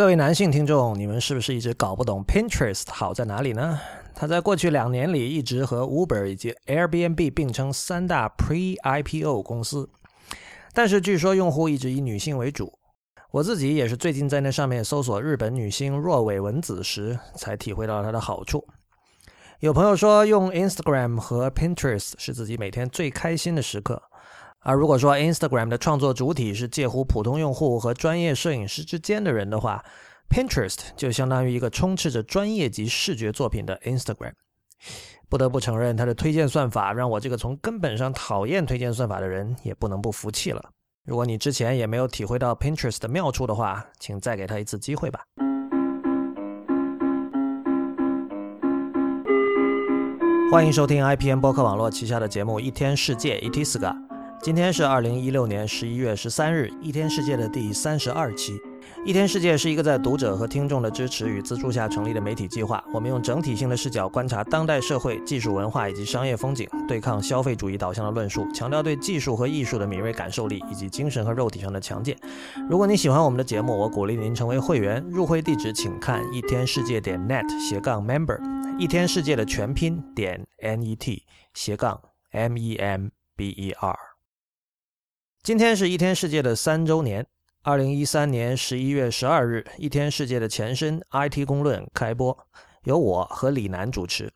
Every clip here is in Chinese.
各位男性听众，你们是不是一直搞不懂 Pinterest 好在哪里呢？它在过去两年里一直和 Uber 以及 Airbnb 并称三大 Pre-IPO 公司，但是据说用户一直以女性为主。我自己也是最近在那上面搜索日本女星若尾文子时，才体会到它的好处。有朋友说用 Instagram 和 Pinterest 是自己每天最开心的时刻，而如果说 Instagram 的创作主体是介乎普通用户和专业摄影师之间的人的话，Pinterest 就相当于一个充斥着专业级视觉作品的 Instagram。不得不承认，它的推荐算法让我这个从根本上讨厌推荐算法的人也不能不服气了。如果你之前也没有体会到 Pinterest 的妙处的话，请再给他一次机会吧。欢迎收听 IPN 播客网络旗下的节目《一天世界》（Itiska）。今天是二零一六年十一月十三日，《一天世界》的第三十二期。一天世界是一个在读者和听众的支持与资助下成立的媒体计划。我们用整体性的视角观察当代社会、技术文化以及商业风景，对抗消费主义导向的论述，强调对技术和艺术的敏锐感受力以及精神和肉体上的强健。如果你喜欢我们的节目，我鼓励您成为会员。入会地址请看一天世界点 net 斜杠 member，一天世界的全拼点 net 斜杠 m e m b e r。今天是一天世界的三周年。二零一三年十一月十二日，一天世界的前身 IT 公论开播，由我和李楠主持。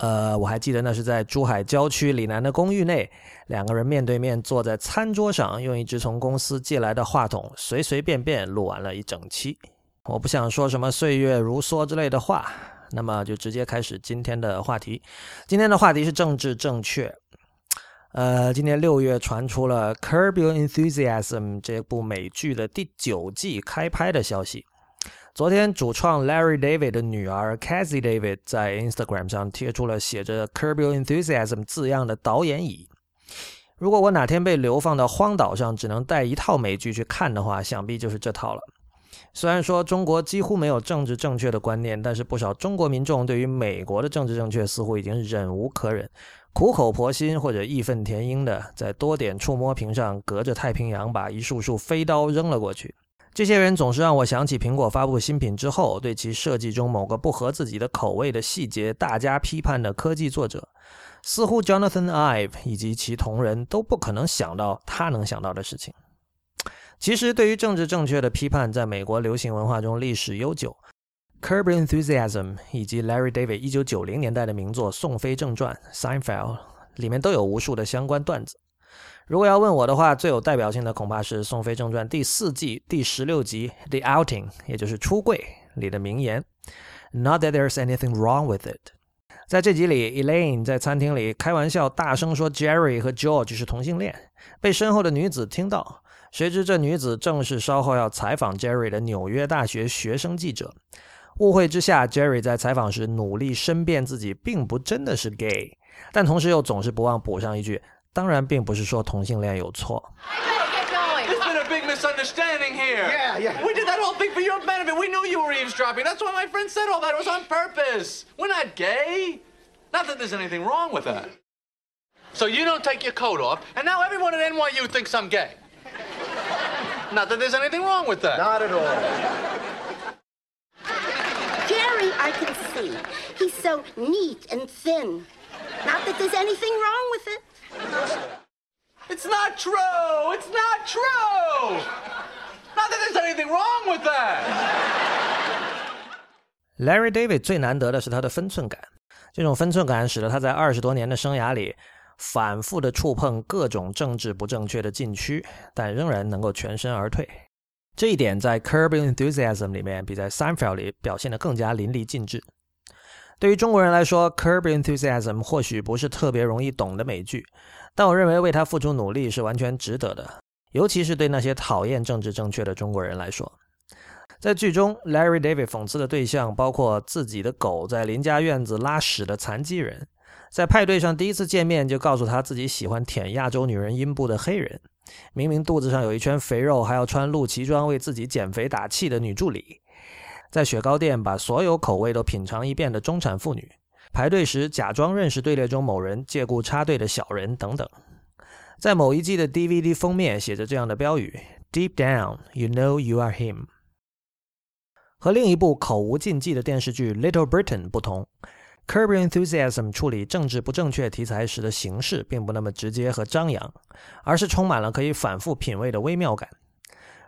呃，我还记得那是在珠海郊区李楠的公寓内，两个人面对面坐在餐桌上，用一支从公司借来的话筒，随随便便录完了一整期。我不想说什么岁月如梭之类的话，那么就直接开始今天的话题。今天的话题是政治正确。呃，今年六月传出了《Curb Your Enthusiasm》这部美剧的第九季开拍的消息。昨天，主创 Larry David 的女儿 Cassie David 在 Instagram 上贴出了写着《Curb Your Enthusiasm》字样的导演椅。如果我哪天被流放到荒岛上，只能带一套美剧去看的话，想必就是这套了。虽然说中国几乎没有政治正确的观念，但是不少中国民众对于美国的政治正确似乎已经忍无可忍。苦口婆心或者义愤填膺的在多点触摸屏上，隔着太平洋把一束束飞刀扔了过去。这些人总是让我想起苹果发布新品之后，对其设计中某个不合自己的口味的细节大加批判的科技作者。似乎 Jonathan Ive 以及其同仁都不可能想到他能想到的事情。其实，对于政治正确的批判，在美国流行文化中历史悠久。Curb Enthusiasm 以及 Larry David 一九九零年代的名作《宋飞正传》（Seinfeld） 里面都有无数的相关段子。如果要问我的话，最有代表性的恐怕是《宋飞正传》第四季第十六集《The Outing》，也就是出柜里的名言：“Not that there's anything wrong with it。”在这集里，Elaine 在餐厅里开玩笑，大声说 Jerry 和 George 是同性恋，被身后的女子听到。谁知这女子正是稍后要采访 Jerry 的纽约大学学生记者。误会之下，Jerry 在采访时努力申辩自己并不真的是 gay，但同时又总是不忘补上一句：“当然，并不是说同性恋有错。” There's been a big misunderstanding here. Yeah, yeah. We did that whole thing for your benefit. We knew you were eavesdropping. That's why my friend said all that. It was on purpose. We're not gay. Not that there's anything wrong with that. So you don't take your coat off, and now everyone at NYU thinks I'm gay. Not that there's anything wrong with that. Not at all. I can see. He's so neat and thin. Not that there's anything wrong with it. It's not true. It's not true. Not that there's anything wrong with that. Larry David 最难得的是他的分寸感，这种分寸感使得他在二十多年的生涯里，反复的触碰各种政治不正确的禁区，但仍然能够全身而退。 这一点在《Curb Enthusiasm》里面比在《Seinfeld》里表现得更加淋漓尽致。对于中国人来说，《Curb Enthusiasm》或许不是特别容易懂的美剧，但我认为为它付出努力是完全值得的，尤其是对那些讨厌政治正确的中国人来说。在剧中，Larry David 讽刺的对象包括自己的狗在邻家院子拉屎的残疾人，在派对上第一次见面就告诉他自己喜欢舔亚洲女人阴部的黑人。明明肚子上有一圈肥肉，还要穿露脐装为自己减肥打气的女助理，在雪糕店把所有口味都品尝一遍的中产妇女，排队时假装认识队列中某人，借故插队的小人等等。在某一季的 DVD 封面写着这样的标语：“Deep down, you know you are him。”和另一部口无禁忌的电视剧《Little Britain》不同，《Curb Enthusiasm》处理政治不正确题材时的形式并不那么直接和张扬，而是充满了可以反复品味的微妙感。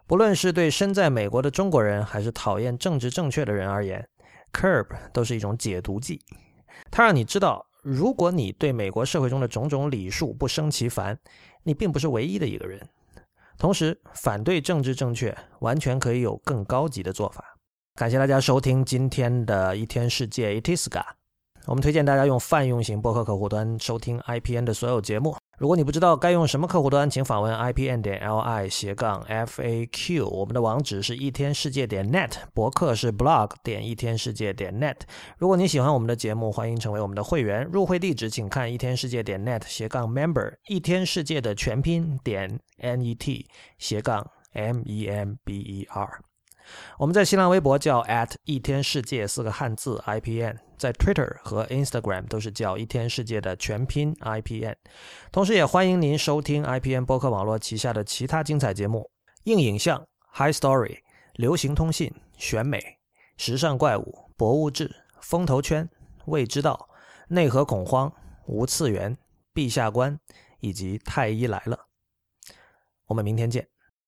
不论是对身在美国的中国人，还是讨厌政治正确的人而言，《Curb》都是一种解毒剂。它让你知道，如果你对美国社会中的种种礼数不生其烦，你并不是唯一的一个人。同时，反对政治正确完全可以有更高级的做法。感谢大家收听今天的一天世界 Itiska。我们推荐大家用泛用型博客客户端收听 IPN 的所有节目。如果你不知道该用什么客户端，请访问 IPN 点 LI 斜杠 FAQ。我们的网址是一天世界点 net，博客是 blog 点一天世界点 net。如果你喜欢我们的节目，欢迎成为我们的会员。入会地址请看一天世界点 net 斜杠 member，一天世界的全拼点 net 斜杠 member。我们在新浪微博叫 at 一天世界四个汉字 IPN，在 Twitter 和 Instagram 都是叫一天世界的全拼 IPN。同时，也欢迎您收听 IPN 播客网络旗下的其他精彩节目：硬影像、High Story、流行通信、选美、时尚怪物、博物志、风投圈、未知道、内核恐慌、无次元、陛下观以及太医来了。我们明天见。